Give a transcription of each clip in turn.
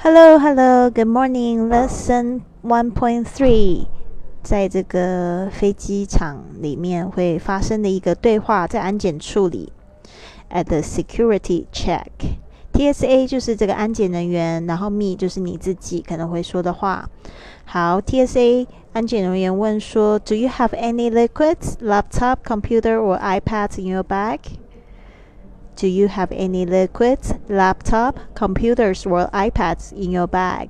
Hello, hello, good morning. Lesson one point three，在这个飞机场里面会发生的一个对话，在安检处理。At the security check, TSA 就是这个安检人员，然后 me 就是你自己可能会说的话。好，TSA 安检人员问说，Do you have any liquids, laptop, computer, or iPads in your bag? Do you have any liquids, laptop, computers, or iPads in your bag?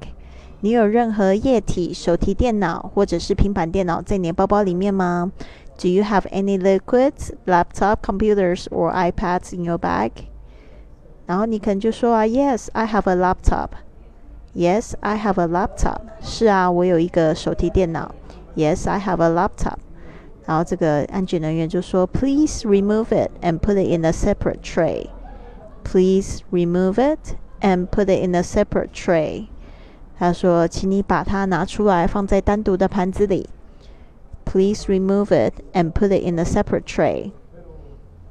你有任何液体、手提电脑或者是平板电脑在你的包包里面吗？Do you have any liquids, laptop, computers, or iPads in your bag? 然后你可能就说啊，Yes, I have a laptop. Yes, I have a laptop. 是啊，我有一个手提电脑。Yes, I have a laptop. 然后这个安检人员就说：“Please remove it and put it in a separate tray. Please remove it and put it in a separate tray.” 他说：“请你把它拿出来，放在单独的盘子里。”Please remove it and put it in a separate tray.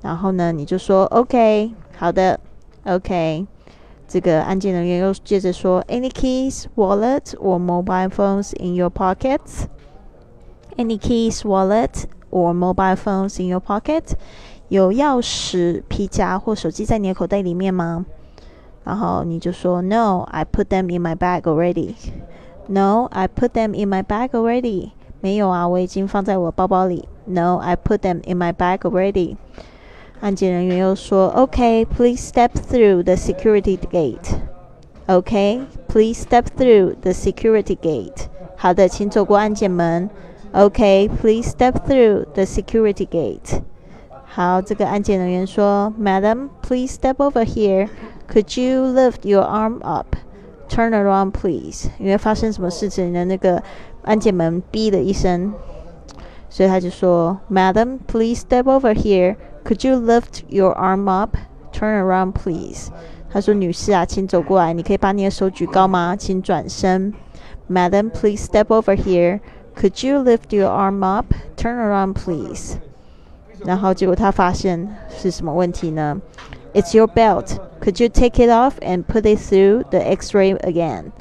然后呢，你就说：“OK，好的，OK。”这个安检人员又接着说：“Any keys, wallet, or mobile phones in your pockets?” Any keys, wallet, or mobile phones in your pocket? 有钥匙、皮夹或手机在你的口袋里面吗？然后你就说 No, I put them in my bag already. No, I put them in my bag already. 没有啊，我已经放在我包包里。No, I put them in my bag already. 安检人员又说 Okay, please step through the security gate. Okay, please step through the security gate. 好的，请走过安检门。 Okay, please step through the security gate. 好，这个安检人员说，Madam, please step over here. Could you lift your arm up? Turn around, please. 因为发生什么事情呢？那个安检门哔了一声，所以他就说，Madam, please step over here. Could you lift your arm up? Turn around, please. 他说，女士啊，请走过来，你可以把你的手举高吗？请转身。Madam, please step over here. Could you lift your arm up? Turn around, please. 然后结果他发现是什么问题呢？It's your belt. Could you take it off and put it through the X-ray again?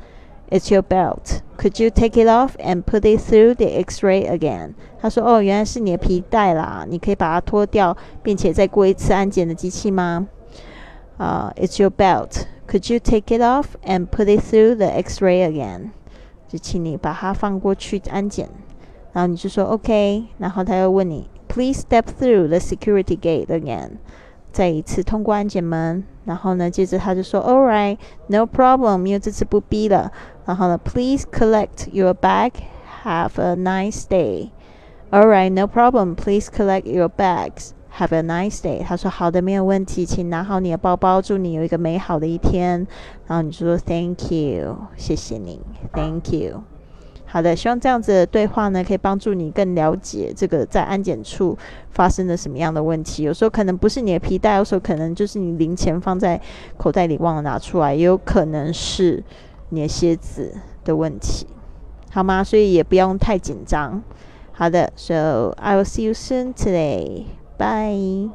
It's your belt. Could you take it off and put it through the X-ray again? 他说：“哦，原来是你的皮带啦，你可以把它脱掉，并且再过一次安检的机器吗？”啊、uh,，It's your belt. Could you take it off and put it through the X-ray again? 就请你把它放过去安检，然后你就说 OK，然后他又问你 Please step through the security gate again，再一次通过安检门，然后呢，接着他就说 All right，no problem，因为这次不逼了，然后呢，Please collect your bag，have a nice day。All right，no problem，please collect your bags。 Have a nice day。他说好的，没有问题，请拿好你的包包，祝你有一个美好的一天。然后你就说 Thank you，谢谢你，Thank you。好的，希望这样子的对话呢，可以帮助你更了解这个在安检处发生了什么样的问题。有时候可能不是你的皮带，有时候可能就是你零钱放在口袋里忘了拿出来，也有可能是你的鞋子的问题，好吗？所以也不用太紧张。好的，So I will see you soon today. Bye.